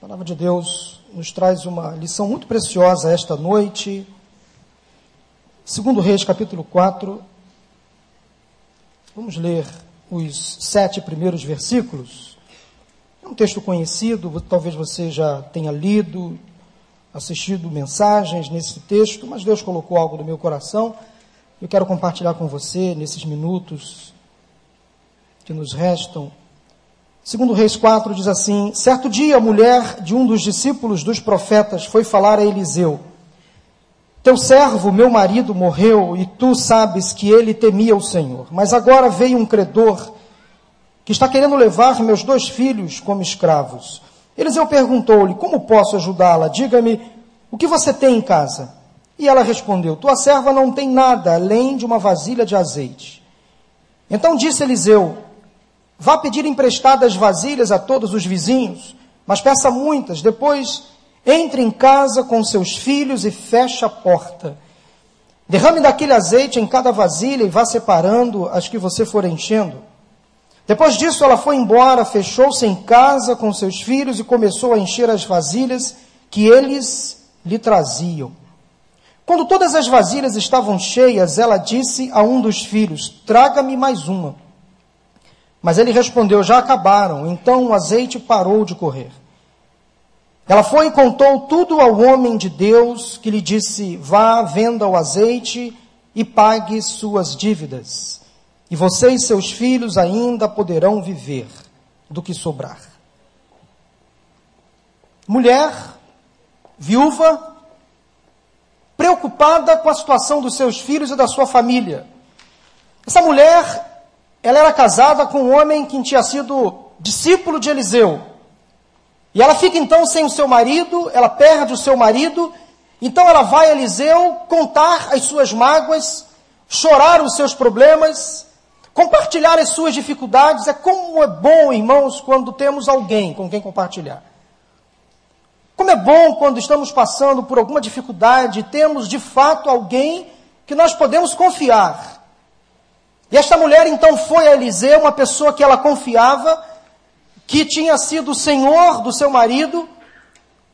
A palavra de Deus nos traz uma lição muito preciosa esta noite. Segundo Reis, capítulo 4. Vamos ler os sete primeiros versículos. É um texto conhecido, talvez você já tenha lido, assistido mensagens nesse texto, mas Deus colocou algo no meu coração. Eu quero compartilhar com você nesses minutos que nos restam Segundo Reis 4 diz assim: Certo dia a mulher de um dos discípulos dos profetas foi falar a Eliseu: Teu servo, meu marido, morreu e tu sabes que ele temia o Senhor. Mas agora veio um credor que está querendo levar meus dois filhos como escravos. Eliseu perguntou-lhe: Como posso ajudá-la? Diga-me, o que você tem em casa? E ela respondeu: Tua serva não tem nada além de uma vasilha de azeite. Então disse Eliseu: Vá pedir emprestadas vasilhas a todos os vizinhos, mas peça muitas. Depois, entre em casa com seus filhos e feche a porta. Derrame daquele azeite em cada vasilha e vá separando as que você for enchendo. Depois disso, ela foi embora, fechou-se em casa com seus filhos e começou a encher as vasilhas que eles lhe traziam. Quando todas as vasilhas estavam cheias, ela disse a um dos filhos: Traga-me mais uma. Mas ele respondeu: Já acabaram. Então o azeite parou de correr. Ela foi e contou tudo ao homem de Deus, que lhe disse: Vá, venda o azeite e pague suas dívidas. E você e seus filhos ainda poderão viver do que sobrar. Mulher, viúva, preocupada com a situação dos seus filhos e da sua família. Essa mulher ela era casada com um homem que tinha sido discípulo de Eliseu. E ela fica então sem o seu marido, ela perde o seu marido, então ela vai a Eliseu contar as suas mágoas, chorar os seus problemas, compartilhar as suas dificuldades. É como é bom, irmãos, quando temos alguém com quem compartilhar. Como é bom quando estamos passando por alguma dificuldade, temos de fato alguém que nós podemos confiar e esta mulher então foi a Eliseu, uma pessoa que ela confiava, que tinha sido o senhor do seu marido,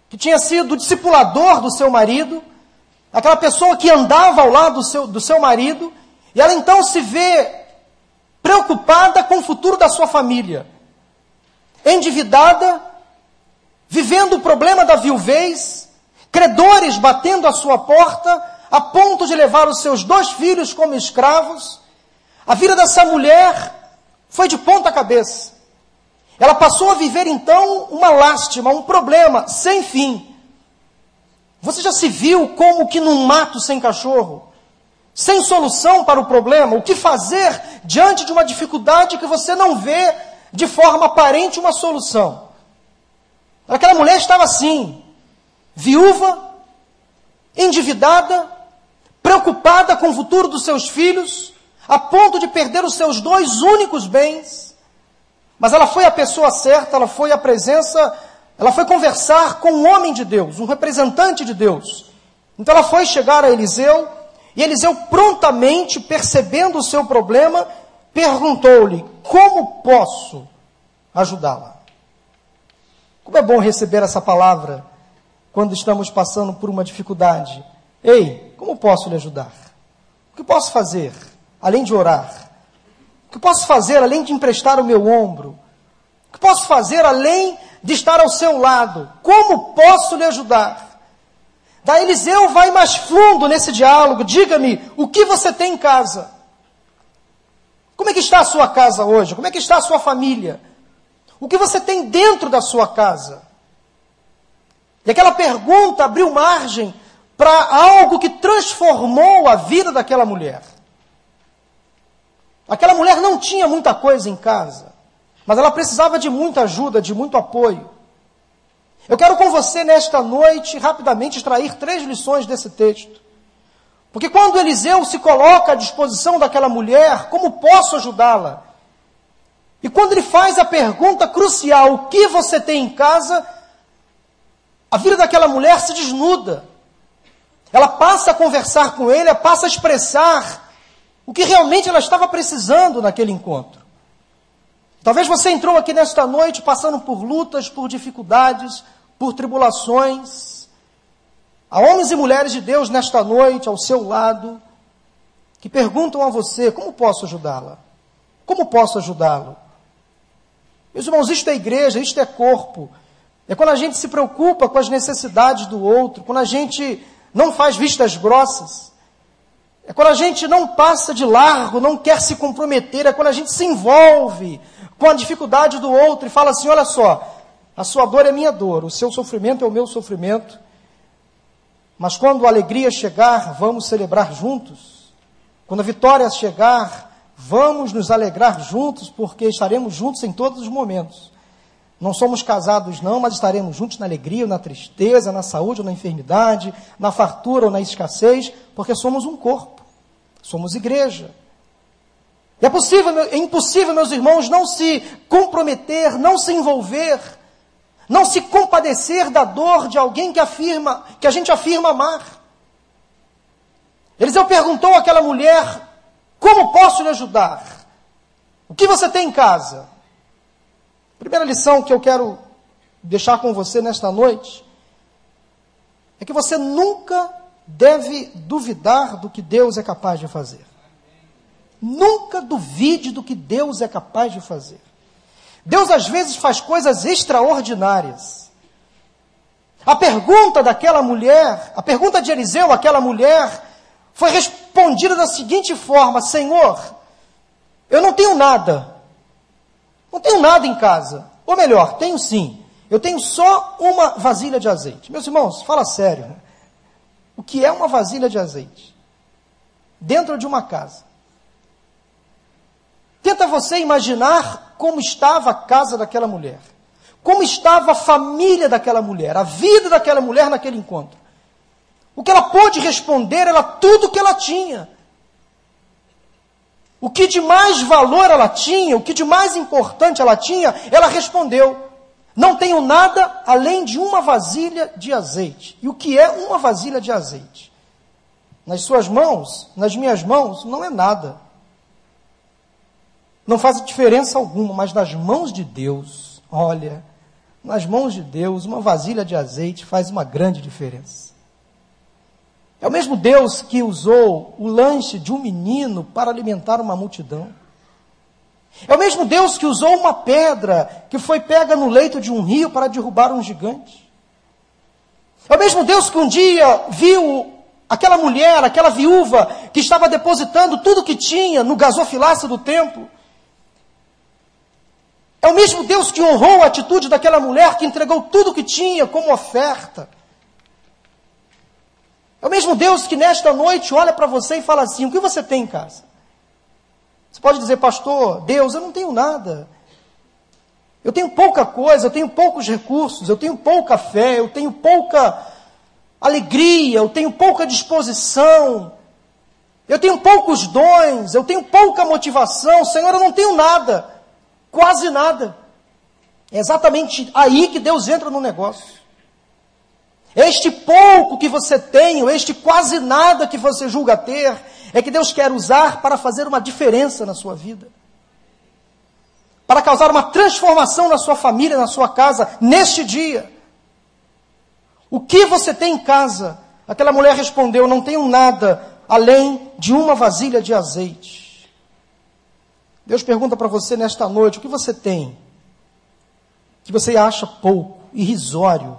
que tinha sido discipulador do seu marido, aquela pessoa que andava ao lado do seu, do seu marido, e ela então se vê preocupada com o futuro da sua família, endividada, vivendo o problema da viuvez, credores batendo à sua porta, a ponto de levar os seus dois filhos como escravos, a vida dessa mulher foi de ponta cabeça. Ela passou a viver então uma lástima, um problema sem fim. Você já se viu como que num mato sem cachorro? Sem solução para o problema? O que fazer diante de uma dificuldade que você não vê de forma aparente uma solução? Aquela mulher estava assim, viúva, endividada, preocupada com o futuro dos seus filhos, a ponto de perder os seus dois únicos bens. Mas ela foi a pessoa certa, ela foi a presença, ela foi conversar com um homem de Deus, um representante de Deus. Então ela foi chegar a Eliseu, e Eliseu prontamente, percebendo o seu problema, perguntou-lhe: Como posso ajudá-la? Como é bom receber essa palavra quando estamos passando por uma dificuldade. Ei, como posso lhe ajudar? O que posso fazer? Além de orar? O que posso fazer além de emprestar o meu ombro? O que posso fazer além de estar ao seu lado? Como posso lhe ajudar? Da Eliseu vai mais fundo nesse diálogo. Diga-me, o que você tem em casa? Como é que está a sua casa hoje? Como é que está a sua família? O que você tem dentro da sua casa? E aquela pergunta abriu margem para algo que transformou a vida daquela mulher. Aquela mulher não tinha muita coisa em casa, mas ela precisava de muita ajuda, de muito apoio. Eu quero com você nesta noite rapidamente extrair três lições desse texto. Porque quando Eliseu se coloca à disposição daquela mulher, como posso ajudá-la? E quando ele faz a pergunta crucial, o que você tem em casa? A vida daquela mulher se desnuda. Ela passa a conversar com ele, ela passa a expressar o que realmente ela estava precisando naquele encontro. Talvez você entrou aqui nesta noite passando por lutas, por dificuldades, por tribulações. Há homens e mulheres de Deus nesta noite ao seu lado que perguntam a você: como posso ajudá-la? Como posso ajudá-lo? Meus irmãos, isto é igreja, isto é corpo. É quando a gente se preocupa com as necessidades do outro, quando a gente não faz vistas grossas. É quando a gente não passa de largo, não quer se comprometer, é quando a gente se envolve com a dificuldade do outro e fala assim: olha só, a sua dor é minha dor, o seu sofrimento é o meu sofrimento, mas quando a alegria chegar, vamos celebrar juntos. Quando a vitória chegar, vamos nos alegrar juntos, porque estaremos juntos em todos os momentos. Não somos casados, não, mas estaremos juntos na alegria, na tristeza, na saúde ou na enfermidade, na fartura ou na escassez, porque somos um corpo, somos igreja. É possível, é impossível, meus irmãos, não se comprometer, não se envolver, não se compadecer da dor de alguém que afirma, que a gente afirma amar. Eliseu perguntou àquela mulher: Como posso lhe ajudar? O que você tem em casa? Primeira lição que eu quero deixar com você nesta noite é que você nunca deve duvidar do que Deus é capaz de fazer. Nunca duvide do que Deus é capaz de fazer. Deus às vezes faz coisas extraordinárias. A pergunta daquela mulher, a pergunta de Eliseu àquela mulher, foi respondida da seguinte forma: Senhor, eu não tenho nada, não tenho nada em casa. Ou melhor, tenho sim. Eu tenho só uma vasilha de azeite. Meus irmãos, fala sério. O que é uma vasilha de azeite? Dentro de uma casa. Tenta você imaginar como estava a casa daquela mulher. Como estava a família daquela mulher, a vida daquela mulher naquele encontro. O que ela pôde responder era tudo que ela tinha. O que de mais valor ela tinha, o que de mais importante ela tinha, ela respondeu: Não tenho nada além de uma vasilha de azeite. E o que é uma vasilha de azeite? Nas suas mãos, nas minhas mãos, não é nada. Não faz diferença alguma, mas nas mãos de Deus, olha, nas mãos de Deus, uma vasilha de azeite faz uma grande diferença. É o mesmo Deus que usou o lanche de um menino para alimentar uma multidão. É o mesmo Deus que usou uma pedra que foi pega no leito de um rio para derrubar um gigante. É o mesmo Deus que um dia viu aquela mulher, aquela viúva, que estava depositando tudo que tinha no gasofilácio do templo. É o mesmo Deus que honrou a atitude daquela mulher que entregou tudo que tinha como oferta. É o mesmo Deus que nesta noite olha para você e fala assim: o que você tem em casa? Você pode dizer, pastor, Deus, eu não tenho nada. Eu tenho pouca coisa, eu tenho poucos recursos, eu tenho pouca fé, eu tenho pouca alegria, eu tenho pouca disposição, eu tenho poucos dons, eu tenho pouca motivação. Senhor, eu não tenho nada, quase nada. É exatamente aí que Deus entra no negócio. Este pouco que você tem, este quase nada que você julga ter, é que Deus quer usar para fazer uma diferença na sua vida. Para causar uma transformação na sua família, na sua casa, neste dia. O que você tem em casa? Aquela mulher respondeu: Não tenho nada além de uma vasilha de azeite. Deus pergunta para você nesta noite: o que você tem? Que você acha pouco, irrisório,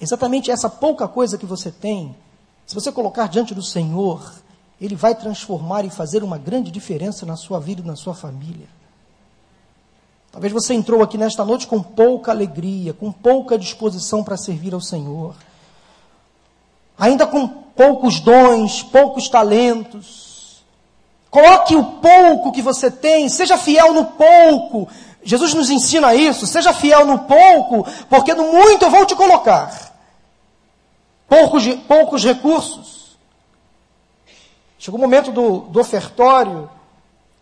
Exatamente essa pouca coisa que você tem, se você colocar diante do Senhor, Ele vai transformar e fazer uma grande diferença na sua vida e na sua família. Talvez você entrou aqui nesta noite com pouca alegria, com pouca disposição para servir ao Senhor, ainda com poucos dons, poucos talentos. Coloque o pouco que você tem, seja fiel no pouco. Jesus nos ensina isso, seja fiel no pouco, porque no muito eu vou te colocar poucos, poucos recursos. Chegou o momento do, do ofertório,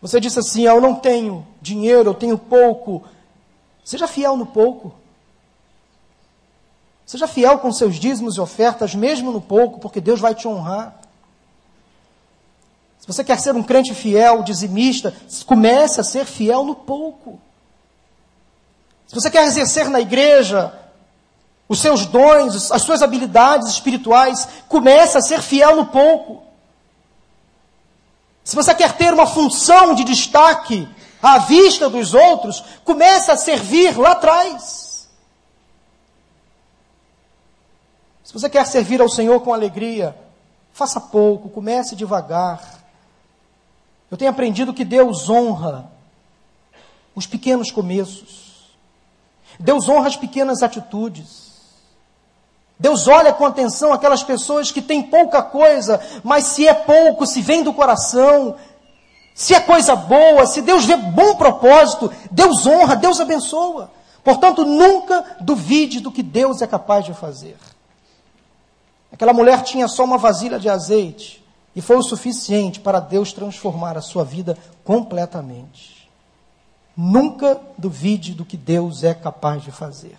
você disse assim: ah, Eu não tenho dinheiro, eu tenho pouco. Seja fiel no pouco. Seja fiel com seus dízimos e ofertas, mesmo no pouco, porque Deus vai te honrar. Se você quer ser um crente fiel, dizimista, comece a ser fiel no pouco. Se você quer exercer na igreja os seus dons, as suas habilidades espirituais, comece a ser fiel no pouco. Se você quer ter uma função de destaque à vista dos outros, comece a servir lá atrás. Se você quer servir ao Senhor com alegria, faça pouco, comece devagar. Eu tenho aprendido que Deus honra os pequenos começos. Deus honra as pequenas atitudes. Deus olha com atenção aquelas pessoas que têm pouca coisa, mas se é pouco, se vem do coração, se é coisa boa, se Deus vê bom propósito, Deus honra, Deus abençoa. Portanto, nunca duvide do que Deus é capaz de fazer. Aquela mulher tinha só uma vasilha de azeite e foi o suficiente para Deus transformar a sua vida completamente. Nunca duvide do que Deus é capaz de fazer.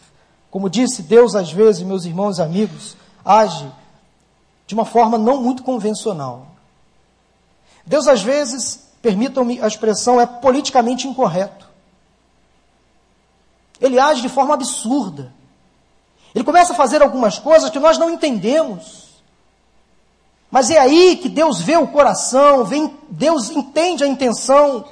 Como disse, Deus às vezes, meus irmãos e amigos, age de uma forma não muito convencional. Deus às vezes, permitam-me a expressão, é politicamente incorreto. Ele age de forma absurda. Ele começa a fazer algumas coisas que nós não entendemos. Mas é aí que Deus vê o coração, vem, Deus entende a intenção.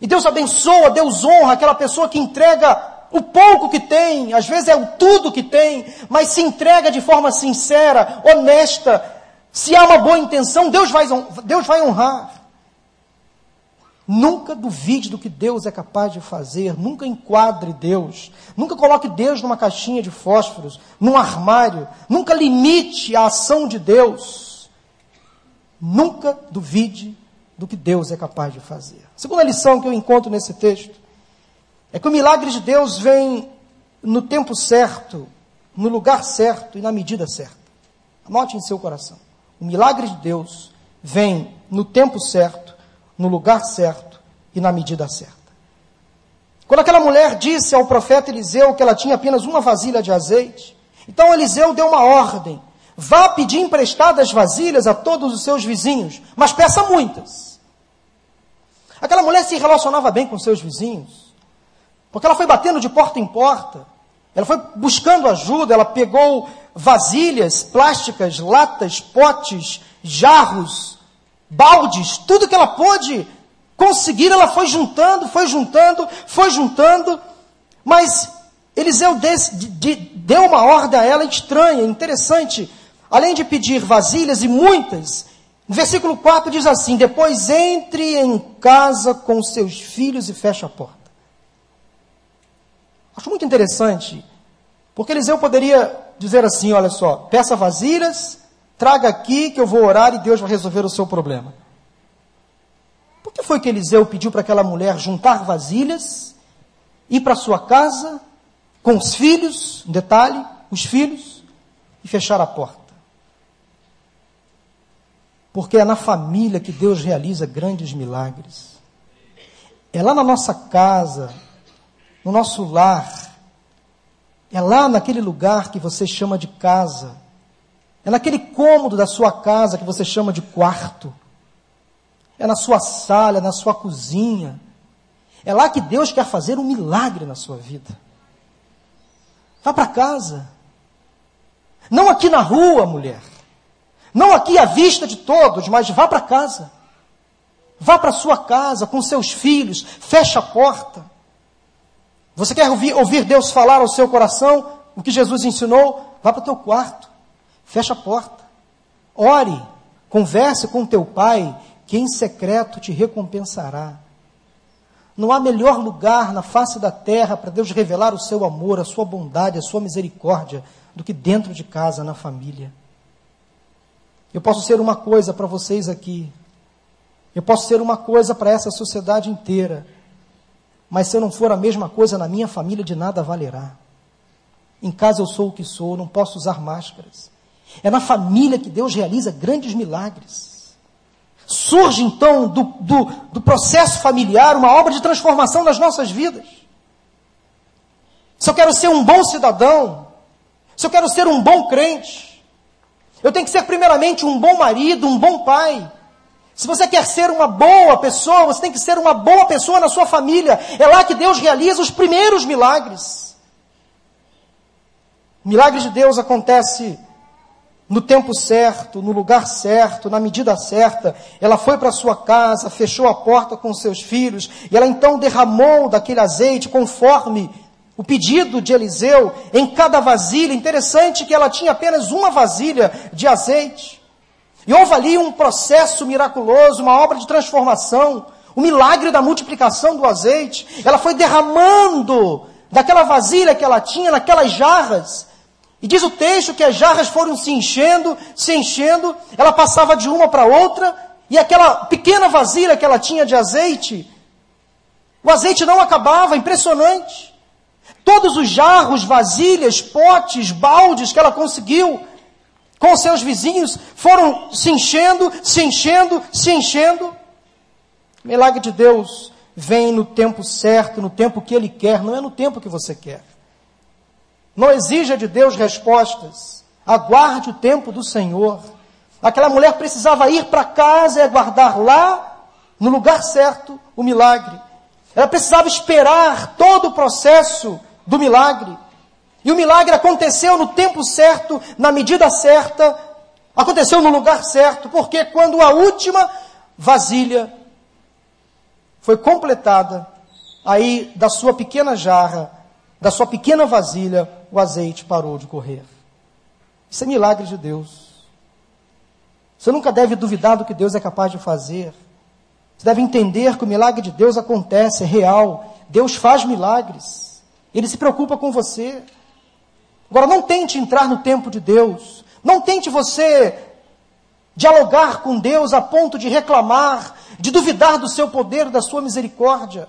E Deus abençoa, Deus honra aquela pessoa que entrega o pouco que tem, às vezes é o tudo que tem, mas se entrega de forma sincera, honesta. Se há uma boa intenção, Deus vai, Deus vai honrar. Nunca duvide do que Deus é capaz de fazer, nunca enquadre Deus, nunca coloque Deus numa caixinha de fósforos, num armário, nunca limite a ação de Deus. Nunca duvide do que Deus é capaz de fazer. Segunda lição que eu encontro nesse texto é que o milagre de Deus vem no tempo certo, no lugar certo e na medida certa. Anote em seu coração. O milagre de Deus vem no tempo certo, no lugar certo e na medida certa. Quando aquela mulher disse ao profeta Eliseu que ela tinha apenas uma vasilha de azeite, então Eliseu deu uma ordem: vá pedir emprestadas vasilhas a todos os seus vizinhos, mas peça muitas. Aquela mulher se relacionava bem com seus vizinhos. Porque ela foi batendo de porta em porta, ela foi buscando ajuda, ela pegou vasilhas plásticas, latas, potes, jarros, baldes, tudo que ela pôde conseguir, ela foi juntando, foi juntando, foi juntando, mas Eliseu deu uma ordem a ela estranha, interessante. Além de pedir vasilhas e muitas, no versículo 4 diz assim: Depois entre em casa com seus filhos e feche a porta. Acho muito interessante, porque Eliseu poderia dizer assim: olha só, peça vasilhas, traga aqui que eu vou orar e Deus vai resolver o seu problema. Por que foi que Eliseu pediu para aquela mulher juntar vasilhas, ir para sua casa, com os filhos, um detalhe, os filhos, e fechar a porta? Porque é na família que Deus realiza grandes milagres. É lá na nossa casa, no nosso lar. É lá naquele lugar que você chama de casa. É naquele cômodo da sua casa que você chama de quarto. É na sua sala, na sua cozinha. É lá que Deus quer fazer um milagre na sua vida. Vá para casa. Não aqui na rua, mulher. Não aqui à vista de todos, mas vá para casa. Vá para sua casa com seus filhos, feche a porta. Você quer ouvir, ouvir Deus falar ao seu coração o que Jesus ensinou? Vá para o teu quarto, fecha a porta, ore, converse com teu pai, que em secreto te recompensará. Não há melhor lugar na face da terra para Deus revelar o seu amor, a sua bondade, a sua misericórdia, do que dentro de casa, na família. Eu posso ser uma coisa para vocês aqui, eu posso ser uma coisa para essa sociedade inteira mas se eu não for a mesma coisa na minha família, de nada valerá. Em casa eu sou o que sou, não posso usar máscaras. É na família que Deus realiza grandes milagres. Surge então do, do, do processo familiar uma obra de transformação nas nossas vidas. Se eu quero ser um bom cidadão, se eu quero ser um bom crente, eu tenho que ser primeiramente um bom marido, um bom pai. Se você quer ser uma boa pessoa, você tem que ser uma boa pessoa na sua família. É lá que Deus realiza os primeiros milagres. O milagre de Deus acontece no tempo certo, no lugar certo, na medida certa. Ela foi para sua casa, fechou a porta com seus filhos, e ela então derramou daquele azeite conforme o pedido de Eliseu em cada vasilha. Interessante que ela tinha apenas uma vasilha de azeite. E houve ali um processo miraculoso, uma obra de transformação, o milagre da multiplicação do azeite. Ela foi derramando daquela vasilha que ela tinha, naquelas jarras. E diz o texto que as jarras foram se enchendo, se enchendo, ela passava de uma para outra, e aquela pequena vasilha que ela tinha de azeite, o azeite não acabava, impressionante. Todos os jarros, vasilhas, potes, baldes que ela conseguiu, com seus vizinhos, foram se enchendo, se enchendo, se enchendo. O milagre de Deus vem no tempo certo, no tempo que Ele quer, não é no tempo que você quer. Não exija de Deus respostas. Aguarde o tempo do Senhor. Aquela mulher precisava ir para casa e aguardar lá, no lugar certo, o milagre. Ela precisava esperar todo o processo do milagre. E o milagre aconteceu no tempo certo, na medida certa, aconteceu no lugar certo, porque quando a última vasilha foi completada, aí da sua pequena jarra, da sua pequena vasilha, o azeite parou de correr. Isso é milagre de Deus. Você nunca deve duvidar do que Deus é capaz de fazer. Você deve entender que o milagre de Deus acontece, é real. Deus faz milagres. Ele se preocupa com você. Agora, não tente entrar no tempo de Deus. Não tente você dialogar com Deus a ponto de reclamar, de duvidar do seu poder, da sua misericórdia.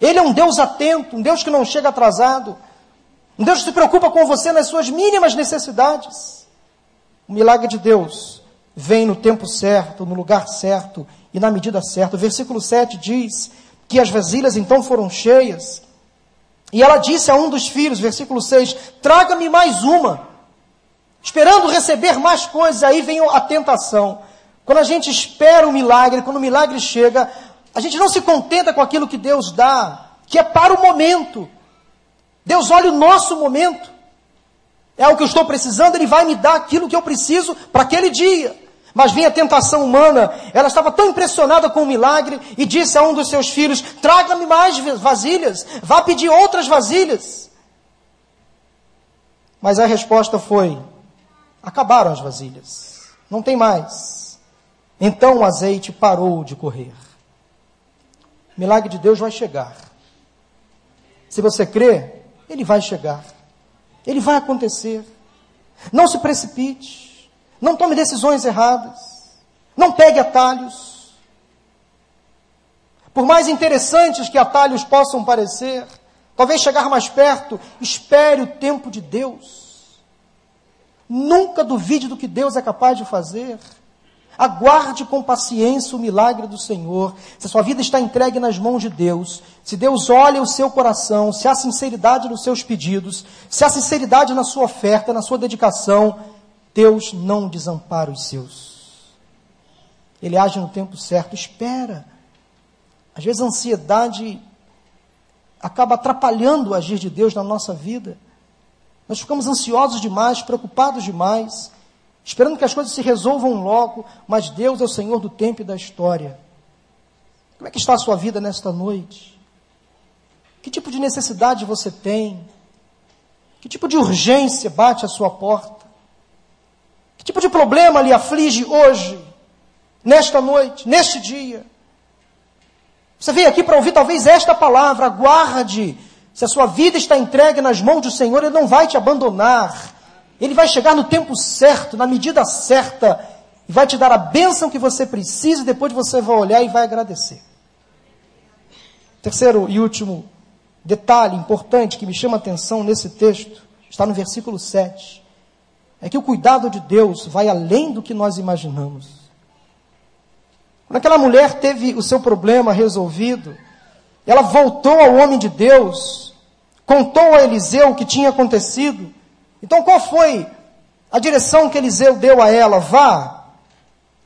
Ele é um Deus atento, um Deus que não chega atrasado, um Deus que se preocupa com você nas suas mínimas necessidades. O milagre de Deus vem no tempo certo, no lugar certo e na medida certa. O versículo 7 diz que as vasilhas então foram cheias e ela disse a um dos filhos, versículo 6, traga-me mais uma. Esperando receber mais coisas, aí vem a tentação. Quando a gente espera o milagre, quando o milagre chega, a gente não se contenta com aquilo que Deus dá, que é para o momento. Deus olha o nosso momento. É o que eu estou precisando, Ele vai me dar aquilo que eu preciso para aquele dia. Mas vem a tentação humana, ela estava tão impressionada com o milagre e disse a um dos seus filhos: Traga-me mais vasilhas, vá pedir outras vasilhas. Mas a resposta foi: Acabaram as vasilhas, não tem mais. Então o azeite parou de correr. O milagre de Deus vai chegar. Se você crê, ele vai chegar. Ele vai acontecer. Não se precipite. Não tome decisões erradas. Não pegue atalhos. Por mais interessantes que atalhos possam parecer, talvez chegar mais perto, espere o tempo de Deus. Nunca duvide do que Deus é capaz de fazer. Aguarde com paciência o milagre do Senhor. Se a sua vida está entregue nas mãos de Deus, se Deus olha o seu coração, se há sinceridade nos seus pedidos, se há sinceridade na sua oferta, na sua dedicação, Deus não desampara os seus. Ele age no tempo certo, espera. Às vezes a ansiedade acaba atrapalhando o agir de Deus na nossa vida. Nós ficamos ansiosos demais, preocupados demais, esperando que as coisas se resolvam logo, mas Deus é o Senhor do tempo e da história. Como é que está a sua vida nesta noite? Que tipo de necessidade você tem? Que tipo de urgência bate à sua porta? Tipo de problema lhe aflige hoje, nesta noite, neste dia? Você veio aqui para ouvir talvez esta palavra, aguarde. Se a sua vida está entregue nas mãos do Senhor, Ele não vai te abandonar. Ele vai chegar no tempo certo, na medida certa, e vai te dar a bênção que você precisa, e depois você vai olhar e vai agradecer. Terceiro e último detalhe importante que me chama a atenção nesse texto, está no versículo 7 é que o cuidado de Deus vai além do que nós imaginamos. Quando aquela mulher teve o seu problema resolvido, ela voltou ao homem de Deus, contou a Eliseu o que tinha acontecido. Então qual foi a direção que Eliseu deu a ela? Vá,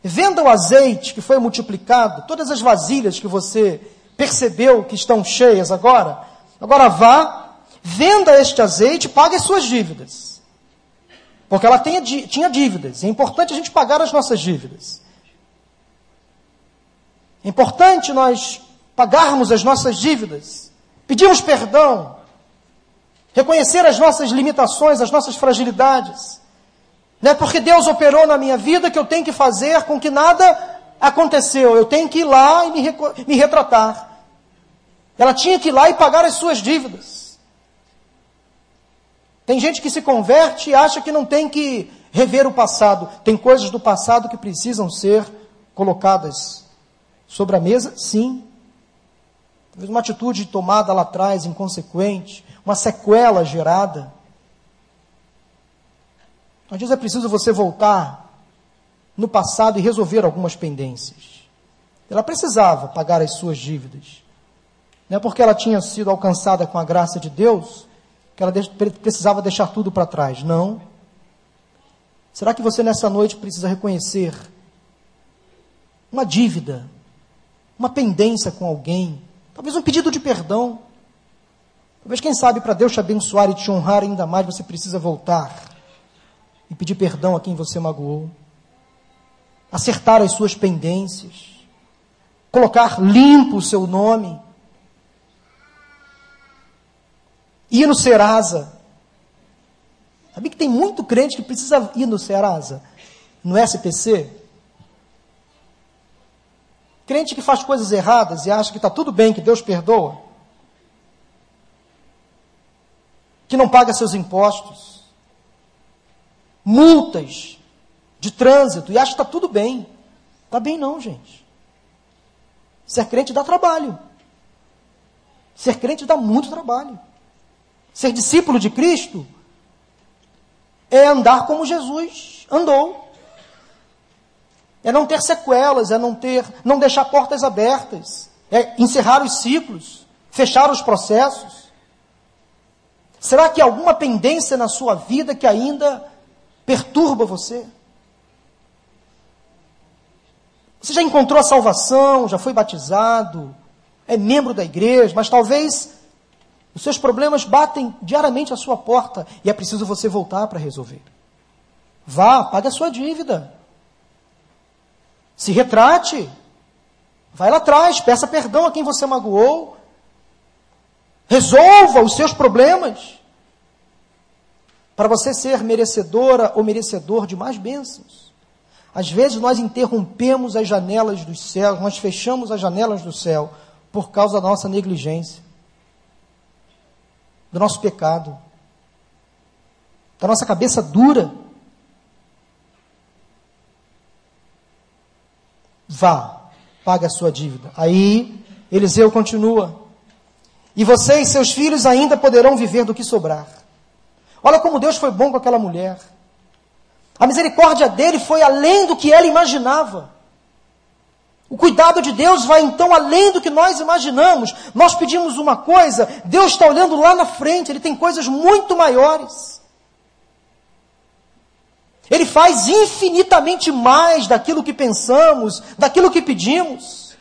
Venda o azeite que foi multiplicado, todas as vasilhas que você percebeu que estão cheias agora. Agora vá, venda este azeite e pague as suas dívidas. Porque ela tinha, tinha dívidas. É importante a gente pagar as nossas dívidas. É importante nós pagarmos as nossas dívidas, pedirmos perdão, reconhecer as nossas limitações, as nossas fragilidades. Não é porque Deus operou na minha vida que eu tenho que fazer com que nada aconteceu. Eu tenho que ir lá e me, me retratar. Ela tinha que ir lá e pagar as suas dívidas. Tem gente que se converte e acha que não tem que rever o passado. Tem coisas do passado que precisam ser colocadas sobre a mesa? Sim. Talvez uma atitude tomada lá atrás, inconsequente, uma sequela gerada. Às vezes é preciso você voltar no passado e resolver algumas pendências. Ela precisava pagar as suas dívidas. Não é porque ela tinha sido alcançada com a graça de Deus que ela precisava deixar tudo para trás. Não. Será que você nessa noite precisa reconhecer uma dívida, uma pendência com alguém, talvez um pedido de perdão? Talvez, quem sabe, para Deus te abençoar e te honrar ainda mais, você precisa voltar e pedir perdão a quem você magoou, acertar as suas pendências, colocar limpo o seu nome, ir no Serasa. Sabia que tem muito crente que precisa ir no Serasa, no SPC? Crente que faz coisas erradas e acha que está tudo bem, que Deus perdoa. Que não paga seus impostos. Multas de trânsito e acha que está tudo bem. Está bem não, gente. Ser crente dá trabalho. Ser crente dá muito trabalho. Ser discípulo de Cristo é andar como Jesus andou. É não ter sequelas, é não ter, não deixar portas abertas, é encerrar os ciclos, fechar os processos. Será que há alguma pendência na sua vida que ainda perturba você? Você já encontrou a salvação, já foi batizado, é membro da igreja, mas talvez os seus problemas batem diariamente à sua porta e é preciso você voltar para resolver. Vá, pague a sua dívida. Se retrate. Vai lá atrás, peça perdão a quem você magoou. Resolva os seus problemas. Para você ser merecedora ou merecedor de mais bênçãos. Às vezes nós interrompemos as janelas dos céus, nós fechamos as janelas do céu por causa da nossa negligência do nosso pecado, da nossa cabeça dura. Vá, pague a sua dívida. Aí, Eliseu continua. E você e seus filhos ainda poderão viver do que sobrar. Olha como Deus foi bom com aquela mulher. A misericórdia dele foi além do que ela imaginava. O cuidado de Deus vai então além do que nós imaginamos. Nós pedimos uma coisa, Deus está olhando lá na frente, Ele tem coisas muito maiores. Ele faz infinitamente mais daquilo que pensamos, daquilo que pedimos.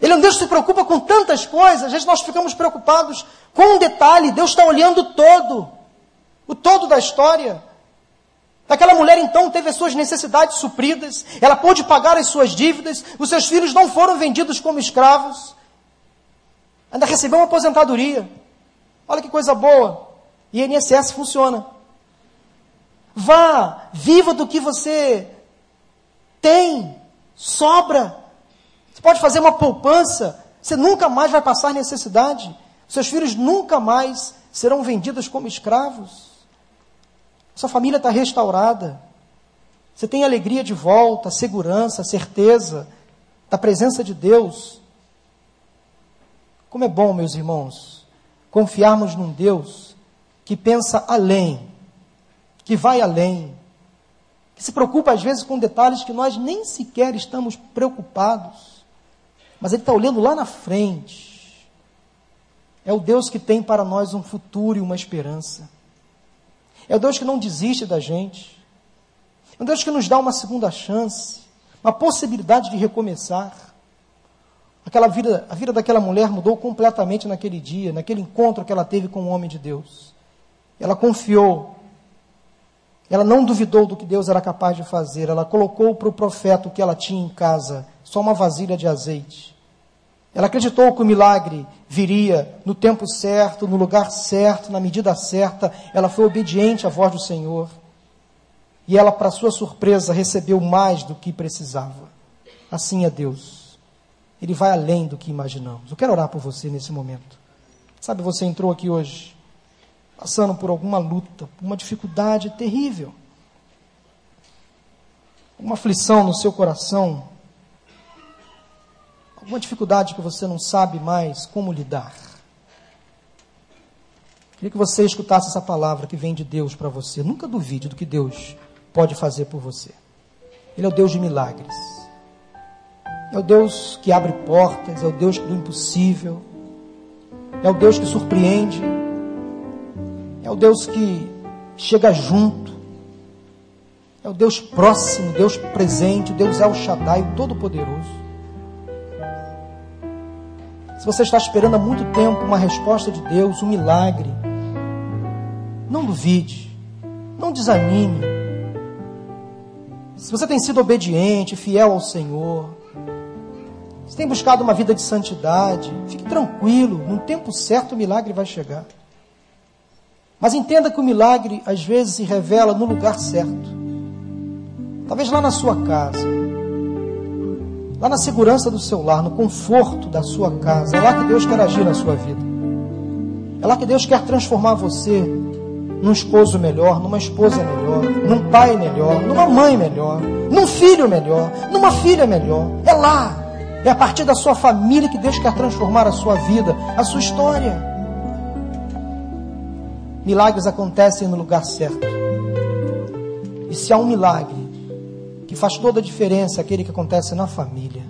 Ele é um Deus que se preocupa com tantas coisas, às vezes nós ficamos preocupados com um detalhe, Deus está olhando todo, o todo da história. Aquela mulher então teve as suas necessidades supridas, ela pôde pagar as suas dívidas, os seus filhos não foram vendidos como escravos, ainda recebeu uma aposentadoria. Olha que coisa boa. E INSS funciona. Vá, viva do que você tem, sobra. Você pode fazer uma poupança, você nunca mais vai passar necessidade. Seus filhos nunca mais serão vendidos como escravos. Sua família está restaurada. Você tem alegria de volta, segurança, certeza da presença de Deus. Como é bom, meus irmãos, confiarmos num Deus que pensa além, que vai além, que se preocupa às vezes com detalhes que nós nem sequer estamos preocupados, mas Ele está olhando lá na frente. É o Deus que tem para nós um futuro e uma esperança. É o Deus que não desiste da gente. É um Deus que nos dá uma segunda chance. uma possibilidade de recomeçar. Aquela vida, a vida daquela mulher mudou completamente naquele dia, naquele encontro que ela teve com o homem de Deus. Ela confiou, ela não duvidou do que Deus era capaz de fazer, ela colocou para o profeta o que ela tinha em casa, só uma vasilha de azeite. Ela acreditou que o milagre viria no tempo certo, no lugar certo, na medida certa. Ela foi obediente à voz do Senhor. E ela, para sua surpresa, recebeu mais do que precisava. Assim é Deus. Ele vai além do que imaginamos. Eu quero orar por você nesse momento. Sabe, você entrou aqui hoje passando por alguma luta, uma dificuldade terrível, uma aflição no seu coração, alguma dificuldade que você não sabe mais como lidar. Queria que você escutasse essa palavra que vem de Deus para você. Nunca duvide do que Deus pode fazer por você. Ele é o Deus de milagres. É o Deus que abre portas, é o Deus do impossível. É o Deus que surpreende. É o Deus que chega junto. É o Deus próximo, Deus presente, Deus é o Shaddai, o Todo-Poderoso. Se você está esperando há muito tempo uma resposta de Deus, um milagre, não duvide, não desanime. Se você tem sido obediente, fiel ao Senhor, se tem buscado uma vida de santidade, fique tranquilo, no tempo certo o milagre vai chegar. Mas entenda que o milagre às vezes se revela no lugar certo. Talvez lá na sua casa, lá na segurança do seu lar, no conforto da sua casa. É lá que Deus quer agir na sua vida. É lá que Deus quer transformar você num esposo melhor, numa esposa melhor, num pai melhor, numa mãe melhor, num filho melhor, numa filha melhor. É lá. É a partir da sua família que Deus quer transformar a sua vida, a sua história. Milagres acontecem no lugar certo. E se há um milagre faz toda a diferença aquele que acontece na família.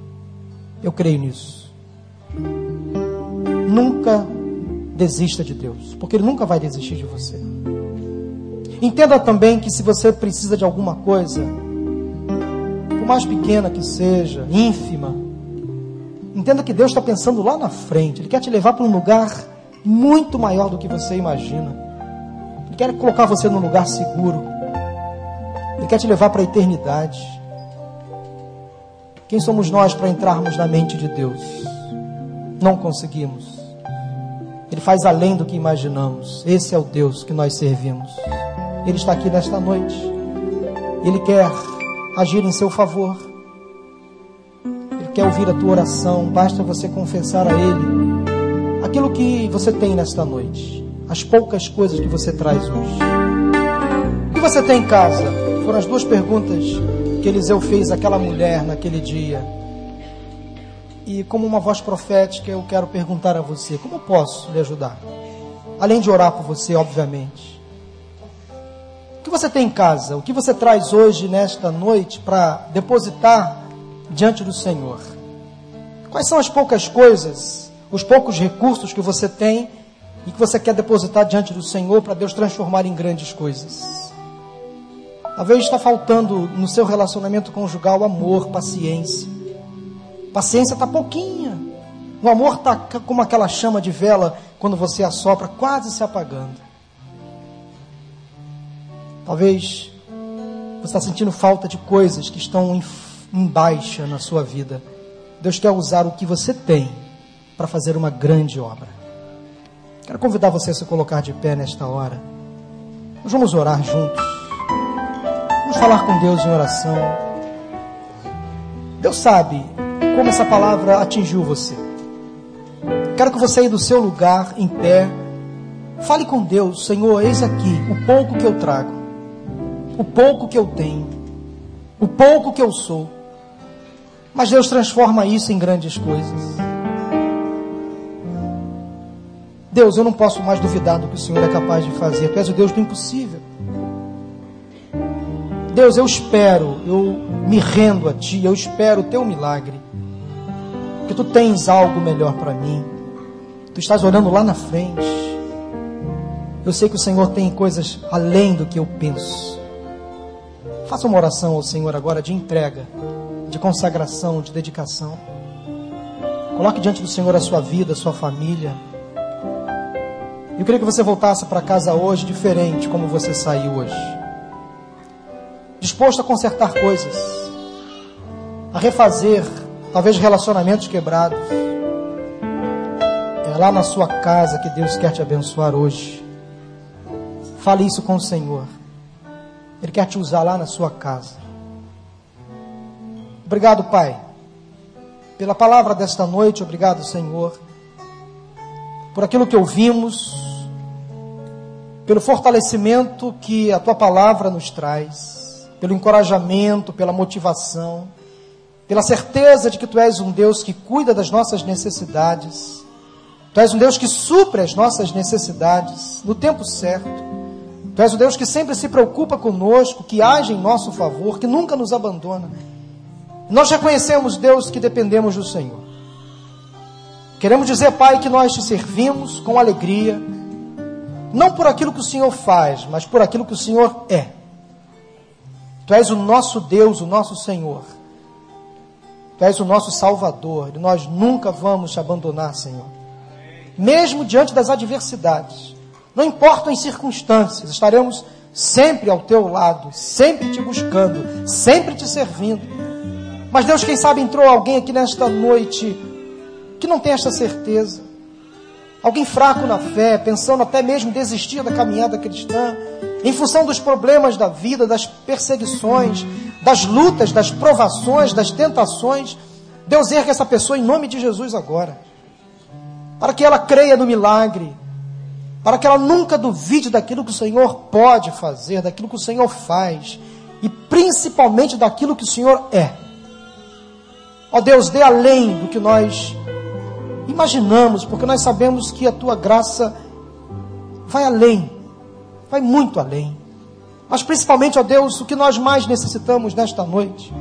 Eu creio nisso. Nunca desista de Deus, porque Ele nunca vai desistir de você. Entenda também que se você precisa de alguma coisa, por mais pequena que seja, ínfima, entenda que Deus está pensando lá na frente. Ele quer te levar para um lugar muito maior do que você imagina. Ele quer colocar você num lugar seguro. Ele quer te levar para a eternidade. Quem somos nós para entrarmos na mente de Deus? Não conseguimos. Ele faz além do que imaginamos. Esse é o Deus que nós servimos. Ele está aqui nesta noite. Ele quer agir em seu favor. Ele quer ouvir a tua oração. Basta você confessar a Ele aquilo que você tem nesta noite. As poucas coisas que você traz hoje. O que você tem em casa? Foram as duas perguntas que Eliseu fez àquela mulher naquele dia. E como uma voz profética, eu quero perguntar a você: como posso lhe ajudar? Além de orar por você, obviamente. O que você tem em casa? O que você traz hoje, nesta noite, para depositar diante do Senhor? Quais são as poucas coisas, os poucos recursos que você tem e que você quer depositar diante do Senhor para Deus transformar em grandes coisas? Talvez está faltando no seu relacionamento conjugal amor, paciência. Paciência está pouquinha. O amor está como aquela chama de vela quando você assopra, quase se apagando. Talvez você está sentindo falta de coisas que estão em, em baixa na sua vida. Deus quer usar o que você tem para fazer uma grande obra. Quero convidar você a se colocar de pé nesta hora. Nós vamos orar juntos. Vamos falar com Deus em oração. Deus sabe como essa palavra atingiu você. Quero que você aí do seu lugar, em pé, fale com Deus, Senhor, eis aqui o pouco que eu trago, o pouco que eu tenho, o pouco que eu sou. Mas Deus transforma isso em grandes coisas. Deus, eu não posso mais duvidar do que o Senhor é capaz de fazer. Tu és o Deus do impossível. Deus, eu espero, eu me rendo a Ti, eu espero o Teu milagre. Que Tu tens algo melhor para mim. Tu estás olhando lá na frente. Eu sei que o Senhor tem coisas além do que eu penso. Faça uma oração ao Senhor agora de entrega. de consagração, de dedicação. Coloque diante do Senhor a sua vida, a sua família. Eu queria que você voltasse para casa hoje diferente como você saiu hoje. Disposto a consertar coisas, a refazer talvez relacionamentos quebrados. É lá na sua casa que Deus quer te abençoar hoje. Fale isso com o Senhor. Ele quer te usar lá na sua casa. Obrigado, Pai, pela palavra desta noite. Obrigado, Senhor, por aquilo que ouvimos, pelo fortalecimento que a tua palavra nos traz, pelo encorajamento, pela motivação, pela certeza de que tu és um Deus que cuida das nossas necessidades. Tu és um Deus que supre as nossas necessidades no tempo certo. Tu és o Deus que sempre se preocupa conosco, que age em nosso favor, que nunca nos abandona. Nós reconhecemos, Deus, que dependemos do Senhor. Queremos dizer, Pai, que nós te servimos com alegria, não por aquilo que o Senhor faz, mas por aquilo que o Senhor é. Tu és o nosso Deus, o nosso Senhor. Tu és o nosso Salvador, e nós nunca vamos te abandonar, Senhor. Mesmo diante das adversidades, não importam as circunstâncias, estaremos sempre ao teu lado, sempre te buscando, sempre te servindo. Mas Deus, quem sabe entrou alguém aqui nesta noite que não tem esta certeza. Alguém fraco na fé, pensando até mesmo desistir da caminhada cristã, em função dos problemas da vida, das perseguições, das lutas, das provações, das tentações. Deus ergue essa pessoa em nome de Jesus agora, para que ela creia no milagre, para que ela nunca duvide daquilo que o Senhor pode fazer, daquilo que o Senhor faz e principalmente daquilo que o Senhor é. Ó Deus, dê além do que nós imaginamos, porque nós sabemos que a tua graça vai além, vai muito além. Mas principalmente, ó Deus, o que nós mais necessitamos nesta noite.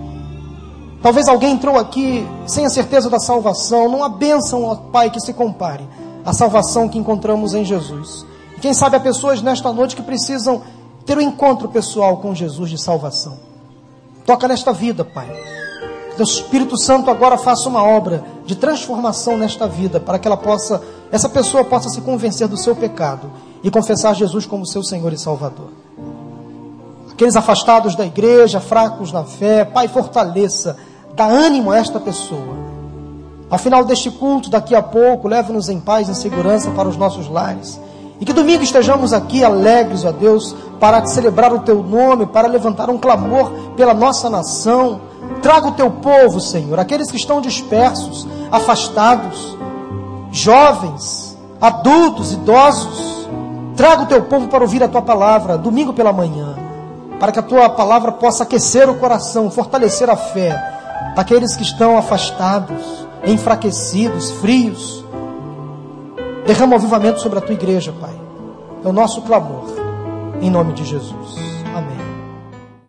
Talvez alguém entrou aqui sem a certeza da salvação, não há bênção, ó Pai, que se compare a salvação que encontramos em Jesus. E quem sabe há pessoas nesta noite que precisam ter um encontro pessoal com Jesus de salvação. Toca nesta vida, Pai. Que o Espírito Santo agora faça uma obra de transformação nesta vida, para que ela possa, essa pessoa possa se convencer do seu pecado e confessar Jesus como seu Senhor e Salvador. Aqueles afastados da igreja, fracos na fé, Pai, fortaleça, dá ânimo a esta pessoa ao final deste culto, daqui a pouco, leva-nos em paz e segurança para os nossos lares. E que domingo estejamos aqui alegres, ó Deus, para celebrar o teu nome, para levantar um clamor pela nossa nação. Traga o teu povo, Senhor, aqueles que estão dispersos, afastados, jovens, adultos, idosos. Traga o teu povo para ouvir a tua palavra, domingo pela manhã, para que a tua palavra possa aquecer o coração, fortalecer a fé daqueles que estão afastados enfraquecidos, frios. Derrama o avivamento sobre a tua igreja, Pai. É o nosso clamor, em nome de Jesus.